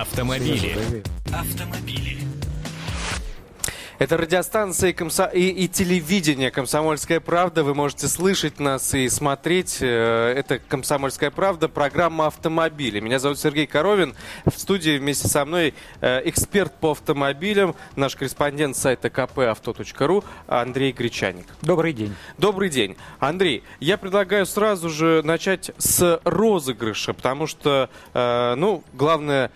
Автомобили. Автомобили. Это радиостанция и, комсо... и, и телевидение «Комсомольская правда». Вы можете слышать нас и смотреть. Э, это «Комсомольская правда», программа «Автомобили». Меня зовут Сергей Коровин. В студии вместе со мной э, эксперт по автомобилям, наш корреспондент сайта kpauto.ru Андрей Гречаник. Добрый день. Добрый день. Андрей, я предлагаю сразу же начать с розыгрыша, потому что, э, ну, главное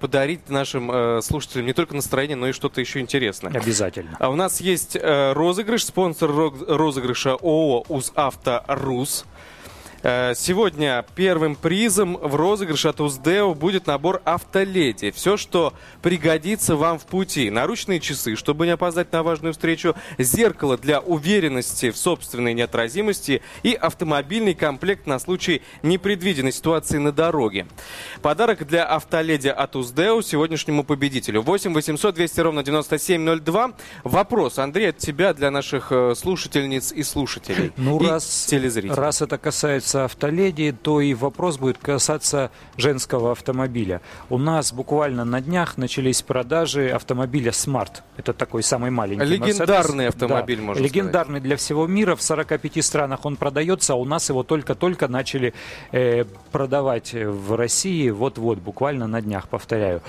подарить нашим слушателям не только настроение, но и что-то еще интересное. Обязательно обязательно. А у нас есть э, розыгрыш, спонсор розыгрыша ООО «УЗАВТО РУС». Э, сегодня первым призом в розыгрыше от УЗДЭО будет набор «Автоледи». Все, что пригодится вам в пути. Наручные часы, чтобы не опоздать на важную встречу, зеркало для уверенности в собственной неотразимости и автомобильный комплект на случай непредвиденной ситуации на дороге. Подарок для «Автоледи» от УЗДЭО сегодняшнему победителю. 8 800 200 ровно 9702. Вопрос, Андрей, от тебя для наших э, слушательниц и слушателей. Ну, и раз, телезрителей. раз это касается касается автоледи, то и вопрос будет касаться женского автомобиля. У нас буквально на днях начались продажи автомобиля Smart. Это такой самый маленький. Легендарный Mercedes. автомобиль, да, можно Легендарный сказать. для всего мира. В 45 странах он продается, а у нас его только-только начали э, продавать в России. Вот-вот, буквально на днях, повторяю.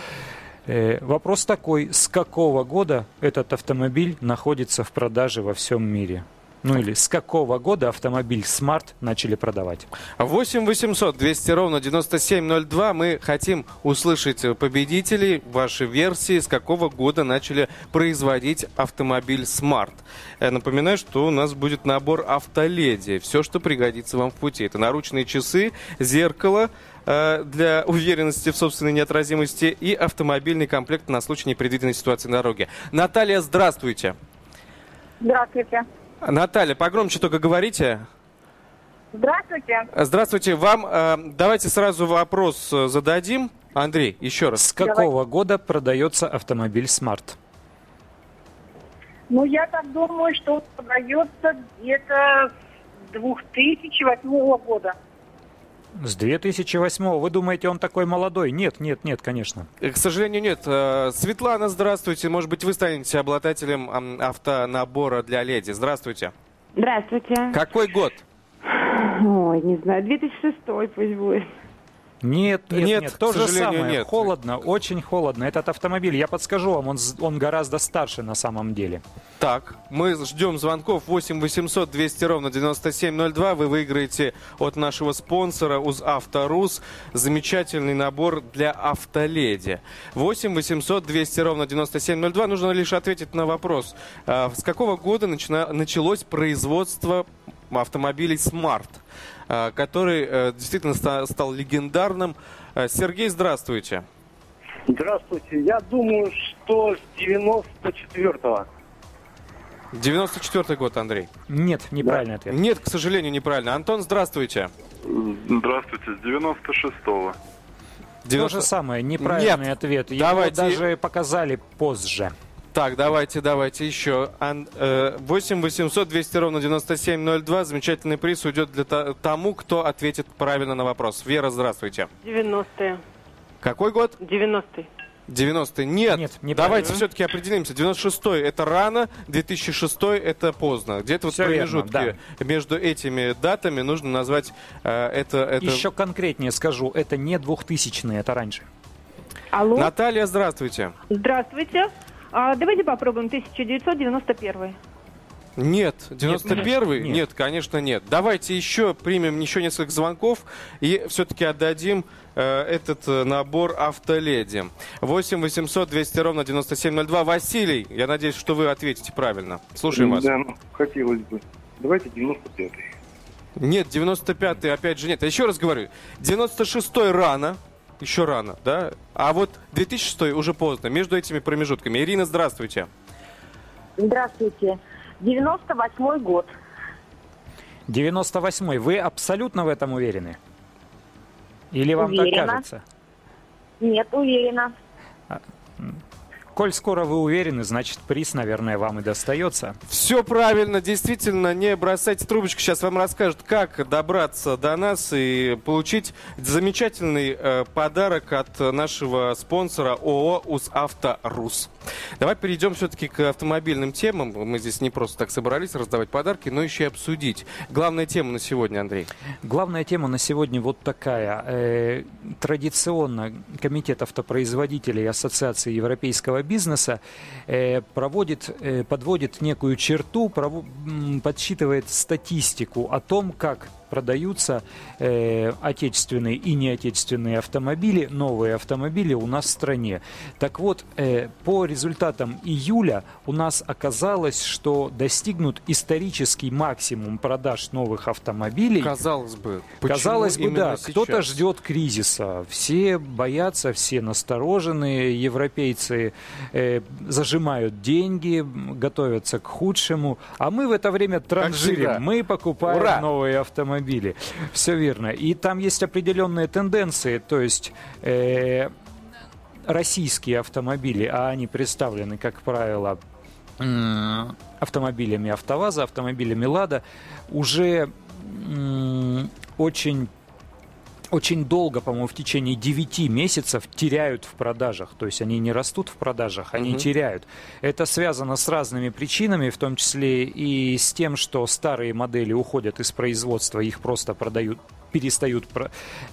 Э, вопрос такой, с какого года этот автомобиль находится в продаже во всем мире? Ну или с какого года автомобиль Smart начали продавать? 8 800 200 ровно 9702. Мы хотим услышать победителей, ваши версии, с какого года начали производить автомобиль Smart. Я напоминаю, что у нас будет набор автоледи. Все, что пригодится вам в пути. Это наручные часы, зеркало, э, для уверенности в собственной неотразимости и автомобильный комплект на случай непредвиденной ситуации на дороге. Наталья, здравствуйте. Здравствуйте. Наталья, погромче только говорите. Здравствуйте. Здравствуйте. Вам э, давайте сразу вопрос э, зададим. Андрей, еще раз. С какого Давай. года продается автомобиль Smart? Ну, я так думаю, что он продается где-то с 2008 года. С 2008 Вы думаете, он такой молодой? Нет, нет, нет, конечно. Э, к сожалению, нет. Э, Светлана, здравствуйте. Может быть, вы станете обладателем автонабора для леди. Здравствуйте. Здравствуйте. Какой год? Ой, не знаю, 2006 пусть будет. Нет, нет, нет, нет. то же самое. Нет. Холодно, очень холодно. Этот автомобиль, я подскажу вам, он, он гораздо старше на самом деле. Так, мы ждем звонков 8 800 200 ровно 9702. Вы выиграете от нашего спонсора УЗ Авторус замечательный набор для автоледи. 8 800 200 ровно 9702. Нужно лишь ответить на вопрос. А, с какого года начина... началось производство автомобилей Smart? Э, который э, действительно стал легендарным. Э, Сергей, здравствуйте. Здравствуйте. Я думаю, что с 94-го. 94 год, Андрей. Нет, неправильный да. ответ. Нет, к сожалению, неправильно. Антон, здравствуйте. Здравствуйте, с 96-го. 90... То же самое, неправильный Нет, ответ. Его давайте... даже показали позже. Так, давайте, давайте еще. 8 800 200 ровно 9702. Замечательный приз уйдет для тому, кто ответит правильно на вопрос. Вера, здравствуйте. 90-е. Какой год? 90-й. 90 Нет, Нет давайте все-таки определимся. 96-й это рано, 2006 это поздно. Где-то вот в промежутке верно, да. между этими датами нужно назвать э, это, это... Еще конкретнее скажу, это не 2000 это раньше. Алло. Наталья, здравствуйте. Здравствуйте. А, давайте попробуем 1991. Нет, 91-й? Нет, нет. нет, конечно, нет. Давайте еще примем еще несколько звонков и все-таки отдадим э, этот э, набор автоледи. 8 800 200 ровно 9702. Василий, я надеюсь, что вы ответите правильно. Слушаем вас. Да, ну, хотелось бы. Давайте 95-й. Нет, 95-й опять же нет. А еще раз говорю, 96-й рано, еще рано, да? А вот 2006 уже поздно, между этими промежутками. Ирина, здравствуйте. Здравствуйте. 98 год. 98 Вы абсолютно в этом уверены? Или вам уверена. так кажется? Нет, уверена. Коль скоро вы уверены, значит приз, наверное, вам и достается. Все правильно, действительно, не бросайте трубочку. Сейчас вам расскажут, как добраться до нас и получить замечательный э, подарок от нашего спонсора ООО «УзАвто Рус». Давай перейдем все-таки к автомобильным темам. Мы здесь не просто так собрались раздавать подарки, но еще и обсудить. Главная тема на сегодня, Андрей. Главная тема на сегодня вот такая. Э, традиционно Комитет автопроизводителей Ассоциации европейского бизнеса э, проводит, э, подводит некую черту, подсчитывает статистику о том, как продаются э, отечественные и неотечественные автомобили, новые автомобили у нас в стране. Так вот, э, по результатам июля у нас оказалось, что достигнут исторический максимум продаж новых автомобилей. Казалось бы. Казалось бы, да, кто-то ждет кризиса. Все боятся, все настороженные. Европейцы э, зажимают деньги, готовятся к худшему. А мы в это время транжирим. Мы покупаем Ура! новые автомобили. Все верно. И там есть определенные тенденции. То есть... э, российские автомобили, а они представлены, как правило, автомобилями АвтоВАЗа, автомобилями Лада, уже очень очень долго, по-моему, в течение 9 месяцев теряют в продажах. То есть они не растут в продажах, они Мгм. теряют. Это связано с разными причинами, в том числе и с тем, что старые модели уходят из производства, их просто продают перестают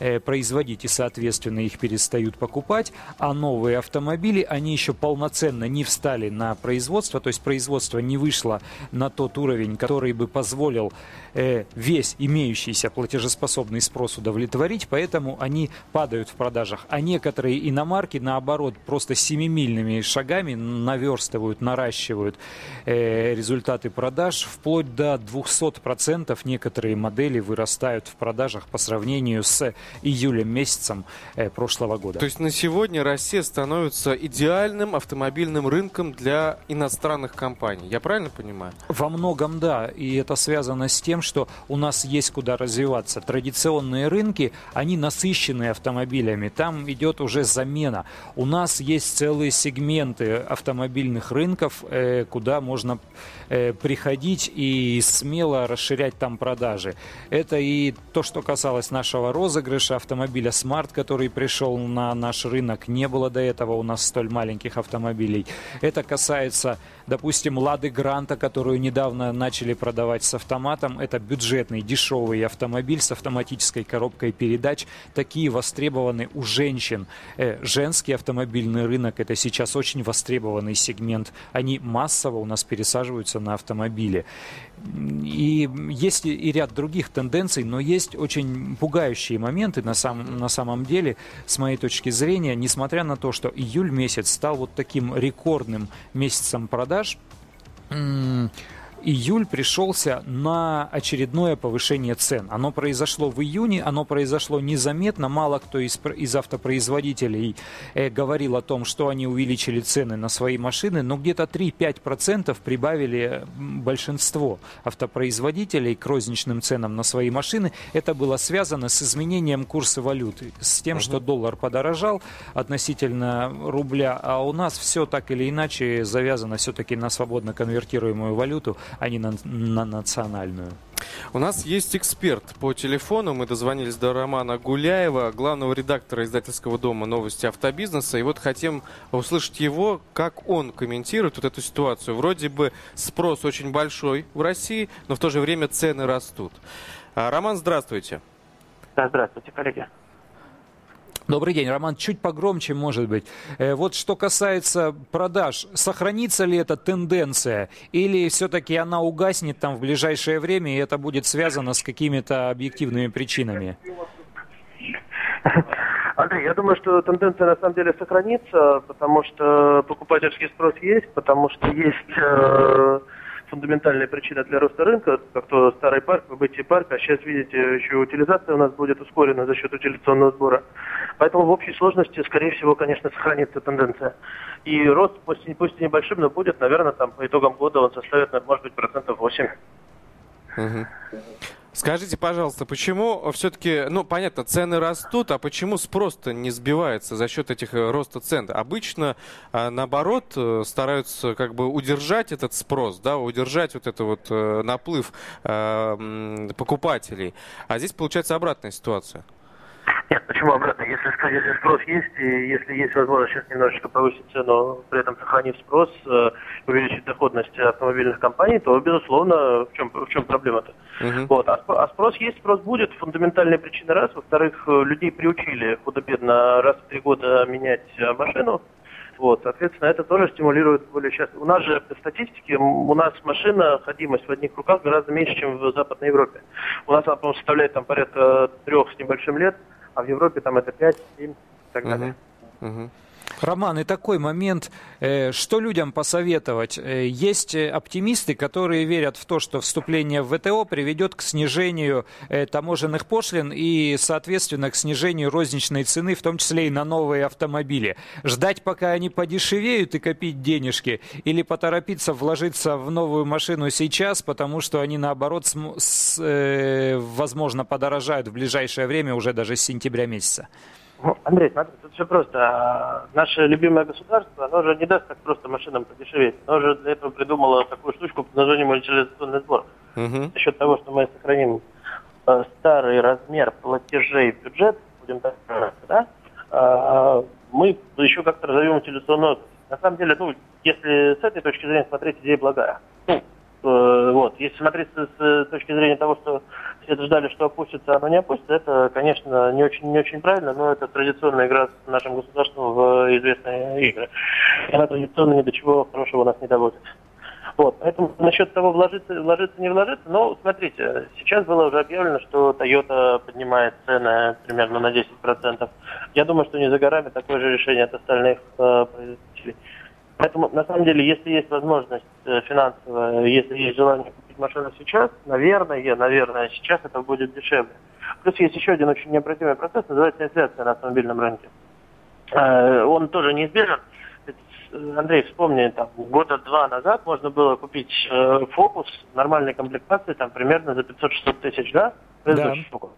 э, производить и, соответственно, их перестают покупать, а новые автомобили, они еще полноценно не встали на производство, то есть производство не вышло на тот уровень, который бы позволил э, весь имеющийся платежеспособный спрос удовлетворить, поэтому они падают в продажах. А некоторые иномарки, наоборот, просто семимильными шагами наверстывают, наращивают э, результаты продаж, вплоть до 200% некоторые модели вырастают в продажах по сравнению с июлем месяцем э, прошлого года. То есть на сегодня Россия становится идеальным автомобильным рынком для иностранных компаний. Я правильно понимаю? Во многом да, и это связано с тем, что у нас есть куда развиваться. Традиционные рынки, они насыщены автомобилями, там идет уже замена. У нас есть целые сегменты автомобильных рынков, э, куда можно э, приходить и смело расширять там продажи. Это и то, что касалось нашего розыгрыша автомобиля Smart, который пришел на наш рынок. Не было до этого у нас столь маленьких автомобилей. Это касается, допустим, Лады Гранта, которую недавно начали продавать с автоматом. Это бюджетный, дешевый автомобиль с автоматической коробкой передач. Такие востребованы у женщин. Э, женский автомобильный рынок это сейчас очень востребованный сегмент. Они массово у нас пересаживаются на автомобили. И есть и- ряд других тенденций, но есть очень пугающие моменты на, сам, на самом деле, с моей точки зрения, несмотря на то, что июль месяц стал вот таким рекордным месяцем продаж, Hum, июль пришелся на очередное повышение цен. Оно произошло в июне, оно произошло незаметно. Мало кто из, из автопроизводителей э, говорил о том, что они увеличили цены на свои машины, но где-то 3-5% прибавили большинство автопроизводителей к розничным ценам на свои машины. Это было связано с изменением курса валюты, с тем, что доллар подорожал относительно рубля, а у нас все так или иначе завязано все-таки на свободно конвертируемую валюту, а не на, на национальную. У нас есть эксперт по телефону. Мы дозвонились до Романа Гуляева, главного редактора издательского дома «Новости автобизнеса». И вот хотим услышать его, как он комментирует вот эту ситуацию. Вроде бы спрос очень большой в России, но в то же время цены растут. А, Роман, здравствуйте. Да, здравствуйте, коллеги. Добрый день, Роман. Чуть погромче, может быть. Э, вот что касается продаж, сохранится ли эта тенденция, или все-таки она угаснет там в ближайшее время, и это будет связано с какими-то объективными причинами? Андрей, я думаю, что тенденция на самом деле сохранится, потому что покупательский спрос есть, потому что есть э, фундаментальная причина для роста рынка, как то старый парк, выбытие парка, а сейчас, видите, еще утилизация у нас будет ускорена за счет утилизационного сбора. Поэтому в общей сложности, скорее всего, конечно, сохранится тенденция. И рост, пусть, пусть и небольшим, но будет, наверное, там по итогам года он составит, может быть, процентов 8. Мгм. Скажите, пожалуйста, почему все-таки, ну, понятно, цены растут, а почему спрос-то не сбивается за счет этих э, роста цен? Обычно, а, наоборот, э, стараются как бы удержать этот спрос, да, удержать вот это вот э, наплыв э, покупателей. А здесь получается обратная ситуация. Нет, почему обратно? Если, если спрос есть, и если есть возможность сейчас немножечко повысить цену, при этом сохранив спрос, э, увеличить доходность автомобильных компаний, то, безусловно, в чем, в чем проблема-то? Мгм. Вот. А, а спрос есть, спрос будет. Фундаментальные причины раз. Во-вторых, э, людей приучили худо-бедно раз в три года менять э, машину. Вот, соответственно, это тоже стимулирует более часто. У нас же по статистике, у нас машина, ходимость в одних руках гораздо меньше, чем в Западной Европе. У нас она, по-моему, составляет там порядка трех с небольшим лет, а в Европе там это 5, 7 и так далее. Мгм. Роман, и такой момент, э, что людям посоветовать? Э, Есть э, оптимисты, которые верят в то, что вступление в ВТО приведет к снижению таможенных пошлин и, соответственно, к снижению розничной цены, в том числе и на новые автомобили. Ждать, пока они подешевеют и копить денежки, или поторопиться вложиться в новую машину сейчас, потому что они, наоборот, см- с- э, возможно, подорожают в ближайшее время, уже даже с сентября месяца? Ну, Андрей, смотри, тут все просто. А, Наше любимое государство, оно же не даст так просто машинам подешеветь. Оно же для этого придумало такую штучку под названием утилизационный сбор. Мгм. За счет того, что мы сохраним э, старый размер платежей в бюджет, будем так говорить, да, а, мы еще как-то разовьем утилизационную. На самом деле, ну, если с этой точки зрения смотреть, идея благая. Ну, вот, если смотреть с, точки зрения того, что все ждали, что опустится, оно не опустится, это, конечно, не очень, не очень правильно, но это традиционная игра с нашим государством в известные игры. И она традиционно ни до чего хорошего нас не доводит. Вот, поэтому насчет того, вложиться, вложиться, не вложиться, ну, смотрите, сейчас было уже объявлено, что Toyota поднимает цены примерно на 10%. Я думаю, что не за горами такое же решение от остальных э, производителей. Поэтому, на самом деле, если есть возможность э, финансовая, если есть желание купить машину сейчас, наверное, наверное, сейчас это будет дешевле. Плюс есть еще один очень необратимый процесс, называется инфляция на автомобильном рынке. Э, Он тоже неизбежен. Э, Андрей, вспомни, там, года два назад можно было купить э, фокус нормальной комплектации, там, примерно за 500-600 тысяч, да? Предыдущий фокус.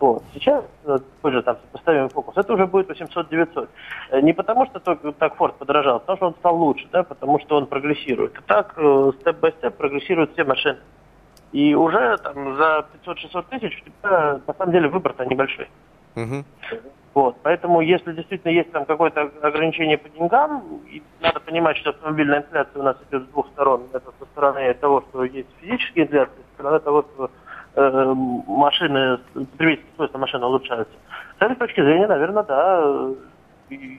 Вот. Сейчас, э, позже там поставим фокус, это уже будет 800-900. Э, Не потому, что только так Ford подорожал, а потому что он стал лучше, да, потому что он прогрессирует. И так, э, степ-бай-степ прогрессируют все машины. И уже там за 500-600 тысяч у тебя, на самом деле, выбор-то небольшой. Вот, поэтому если действительно есть там какое-то ограничение по деньгам, и надо понимать, что автомобильная инфляция у нас идет с двух сторон. Это со стороны того, что есть физическая инфляция, со стороны того, что э, машины, потребительские свойства машины улучшаются. С этой точки зрения, наверное, да,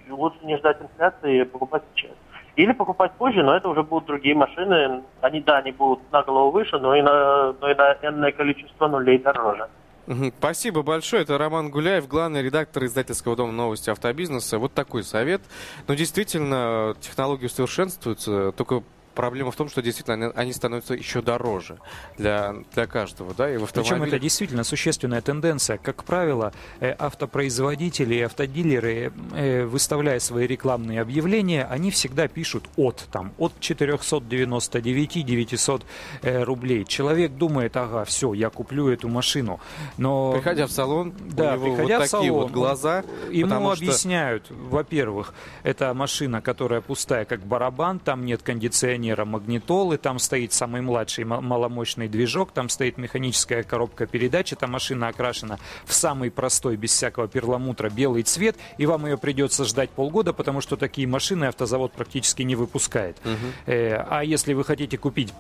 лучше не ждать инфляции и покупать сейчас. Или покупать позже, но это уже будут другие машины. Они, да, они будут на голову выше, но и на, но и на энное количество нулей дороже. Спасибо большое. Это Роман Гуляев, главный редактор издательского дома новости автобизнеса. Вот такой совет. Но действительно, технологии усовершенствуются, только проблема в том, что действительно они, они становятся еще дороже для, для каждого. Да? И в Причем автомобиле... это действительно существенная тенденция. Как правило, э, автопроизводители и автодилеры, э, выставляя свои рекламные объявления, они всегда пишут от, там, от 499 900 э, рублей. Человек думает, ага, все, я куплю эту машину. Но Приходя в салон, да, у него приходя вот в такие салон, вот глаза. Ему что- объясняют, во-первых, это машина, которая пустая, как барабан, там нет кондиционера, магнитолы, там стоит самый младший ма- маломощный движок, там стоит механическая коробка передач, эта машина окрашена в самый простой, без всякого перламутра, белый цвет, и вам ее придется ждать полгода, потому что такие машины автозавод практически не выпускает. Э, а если вы хотите купить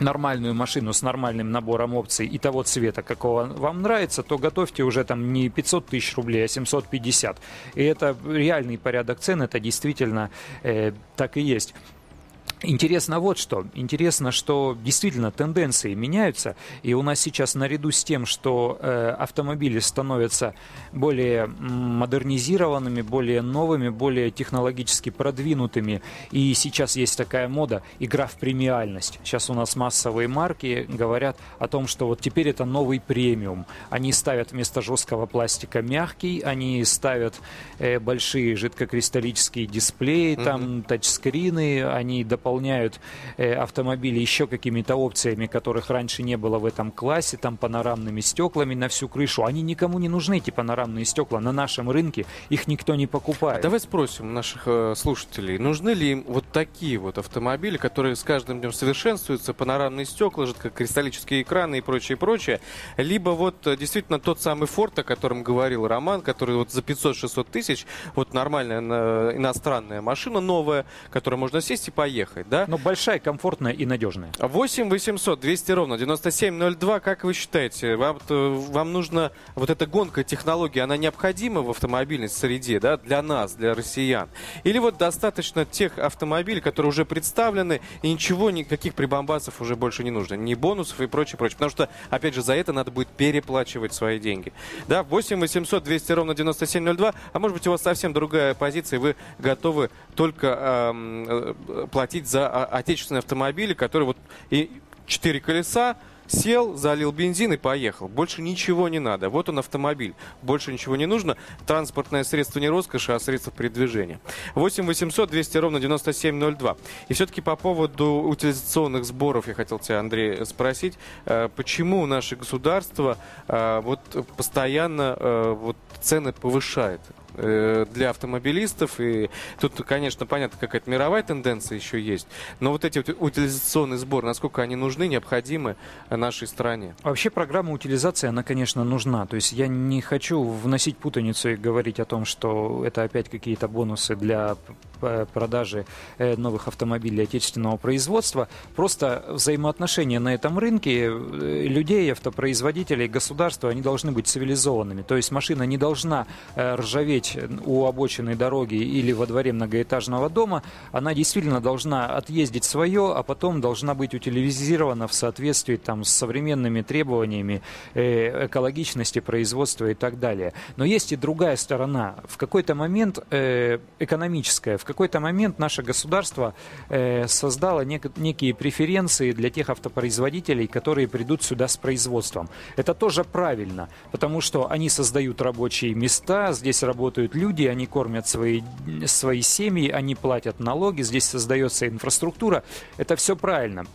нормальную машину с нормальным набором опций и того цвета, какого вам нравится, то готовьте уже там не 500 тысяч рублей, а 750. И это реальный порядок цен, это действительно э, так и есть. Интересно вот что. Интересно, что действительно тенденции меняются, и у нас сейчас наряду с тем, что э, автомобили становятся более модернизированными, более новыми, более технологически продвинутыми, и сейчас есть такая мода игра в премиальность. Сейчас у нас массовые марки говорят о том, что вот теперь это новый премиум. Они ставят вместо жесткого пластика мягкий, они ставят э, большие жидкокристаллические дисплеи, там тачскрины, они дополняют дополняют э, автомобили еще какими-то опциями, которых раньше не было в этом классе, там панорамными стеклами на всю крышу. Они никому не нужны, эти панорамные стекла. На нашем рынке их никто не покупает. А давай спросим наших э, слушателей, нужны ли им вот такие вот автомобили, которые с каждым днем совершенствуются, панорамные стекла, жидкокристаллические экраны и прочее, прочее, либо вот э, действительно тот самый Форд, о котором говорил Роман, который вот за 500-600 тысяч, вот нормальная э, иностранная машина новая, которая можно сесть и поехать, да? Но большая, комфортная и надежная. 8 800 200 ровно 9702. Как вы считаете, вам, э, вам нужна вот эта гонка технологий, она необходима в автомобильной среде, да, для нас, для россиян? Или вот достаточно тех автомобилей, которые уже представлены, и ничего, никаких прибамбасов уже больше не нужно, ни бонусов и прочее, прочее. Потому что, опять же, за это надо будет переплачивать свои деньги. Да, 8 800 200 ровно 9702. А может быть, у вас совсем другая позиция, и вы готовы только эм, платить за а, отечественные автомобили, которые вот и четыре колеса, Сел, залил бензин и поехал. Больше ничего не надо. Вот он автомобиль. Больше ничего не нужно. Транспортное средство не роскошь, а средство передвижения. 8 800 200 ровно 9702. И все-таки по поводу утилизационных сборов я хотел тебя, Андрей, спросить. Э, почему наше государство э, вот постоянно э, вот цены повышает? Э, для автомобилистов. И тут, конечно, понятно, какая-то мировая тенденция еще есть. Но вот эти вот утилизационные сборы, насколько они нужны, необходимы нашей стране? Вообще программа утилизации, она, конечно, нужна. То есть я не хочу вносить путаницу и говорить о том, что это опять какие-то бонусы для продажи э, новых автомобилей отечественного производства. Просто взаимоотношения на этом рынке э, людей, автопроизводителей, государства, они должны быть цивилизованными. То есть машина не должна э, ржаветь у обочины дороги или во дворе многоэтажного дома. Она действительно должна отъездить свое, а потом должна быть утилизирована в соответствии там, с современными требованиями экологичности производства и так далее. Но есть и другая сторона. В какой-то момент экономическая, в какой-то момент наше государство э, создало нек- некие преференции для тех автопроизводителей, которые придут сюда с производством. Это тоже правильно, потому что они создают рабочие места, здесь работают люди, они кормят свои, свои семьи, они платят налоги, здесь создается инфраструктура. Это все правильно.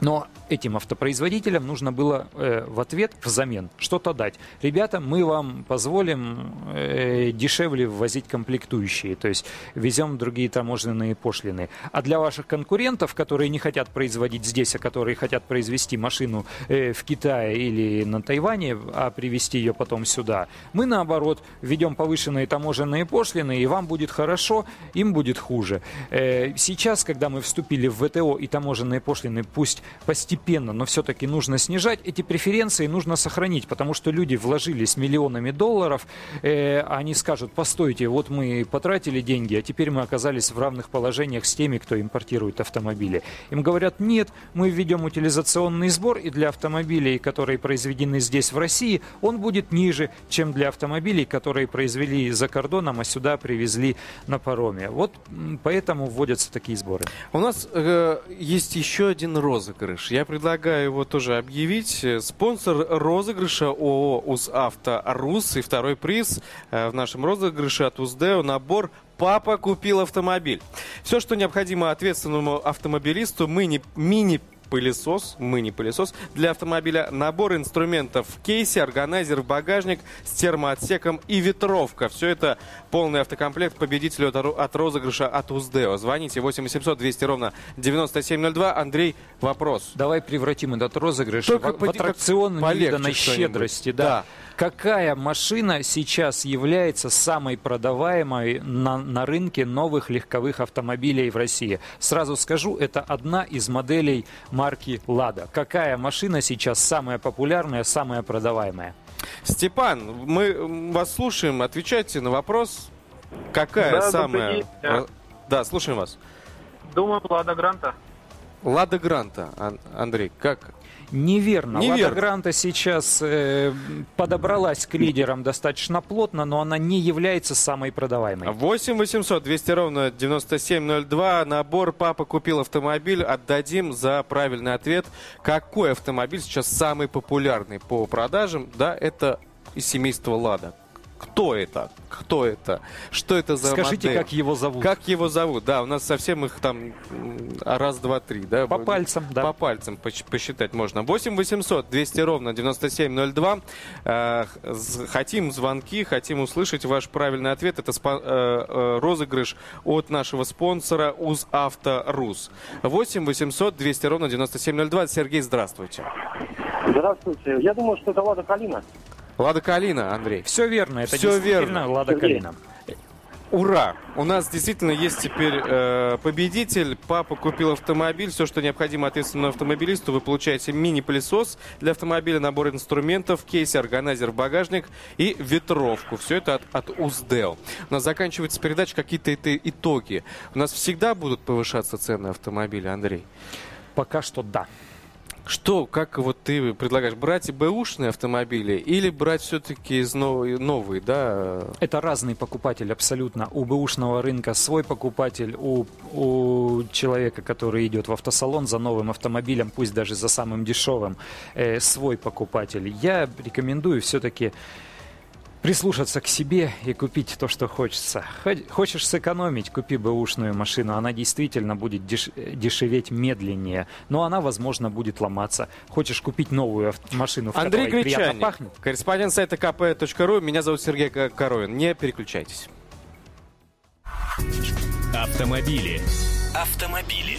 Но этим автопроизводителям нужно было э, в ответ взамен что-то дать. Ребята, мы вам позволим э, дешевле ввозить комплектующие, то есть везем другие таможенные пошлины. А для ваших конкурентов, которые не хотят производить здесь, а которые хотят произвести машину э, в Китае или на Тайване, а привезти ее потом сюда, мы наоборот введем повышенные таможенные пошлины, и вам будет хорошо, им будет хуже. Э, сейчас, когда мы вступили в ВТО и таможенные пошлины пусть постепенно, но все-таки нужно снижать. Эти преференции нужно сохранить, потому что люди вложились миллионами долларов, э, они скажут, постойте, вот мы потратили деньги, а теперь мы оказались в равных положениях с теми, кто импортирует автомобили. Им говорят, нет, мы введем утилизационный сбор, и для автомобилей, которые произведены здесь, в России, он будет ниже, чем для автомобилей, которые произвели за кордоном, а сюда привезли на пароме. Вот поэтому вводятся такие сборы. У нас э, есть еще один розыгрыш. Я предлагаю его тоже объявить. Спонсор розыгрыша ООО «УЗАВТО РУС». И второй приз э, в нашем розыгрыше от УЗДЭО набор «Папа купил автомобиль». Все, что необходимо ответственному автомобилисту, мы не мини пылесос, мы не пылесос, для автомобиля набор инструментов в кейсе, органайзер в багажник с термоотсеком и ветровка. Все это полный автокомплект победителю от, розыгрыша от Уздео. Звоните 8 800 200 ровно 9702. Андрей, вопрос. Давай превратим этот розыгрыш Только в, в аттракцион невиданной щедрости. Да. да. Какая машина сейчас является самой продаваемой на, на рынке новых легковых автомобилей в России? Сразу скажу, это одна из моделей марки «Лада». Какая машина сейчас самая популярная, самая продаваемая? Степан, мы вас слушаем. Отвечайте на вопрос. Какая да, самая... Да. да, слушаем вас. Думаю, Лада Гранта. Лада Гранта, Андрей, как? Неверно. Неверно. Лада Гранта сейчас э, подобралась к лидерам достаточно плотно, но она не является самой продаваемой. 8 800 200 ровно 9702. Набор «Папа купил автомобиль». Отдадим за правильный ответ. Какой автомобиль сейчас самый популярный по продажам? Да, это из семейства «Лада». Кто это? Кто это? Что это за Скажите, модель? как его зовут? Как его зовут? Да, у нас совсем их там раз, два, три, да? По пальцам, да. По пальцам посчитать можно. 8 800 200 ровно 9702. Э, хотим звонки, хотим услышать ваш правильный ответ. Это э, э, розыгрыш от нашего спонсора УЗ Авто Рус. 8 800 200 ровно 9702. Сергей, здравствуйте. Здравствуйте. Я думаю, что это Лада Калина. Лада Калина, Андрей. Все верно, это действительно верно. Лада. Калина. Ура! У нас действительно есть теперь э, победитель. Папа купил автомобиль. Все, что необходимо ответственному автомобилисту, вы получаете мини-пылесос для автомобиля, набор инструментов, кейс, органайзер в багажник и ветровку. Все это от, от УЗДЭО. У нас заканчивается передача какие-то это итоги. У нас всегда будут повышаться цены автомобиля, Андрей. Пока что да. Что, как вот ты предлагаешь, брать бэушные автомобили или брать все-таки новые, новые, да? Это разный покупатель абсолютно. У бэушного рынка свой покупатель, у, у человека, который идет в автосалон за новым автомобилем, пусть даже за самым дешевым, э, свой покупатель. Я рекомендую все-таки прислушаться к себе и купить то, что хочется. Хо- Хочешь сэкономить, купи бэушную машину. Она действительно будет деш- дешеветь медленнее, но она, возможно, будет ломаться. Хочешь купить новую машину, в Андрей которой приятно Гречаник, пахнет? корреспондент сайта kp.ru. Меня зовут Сергей Ко- Коровин. Не переключайтесь. Автомобили. Автомобили.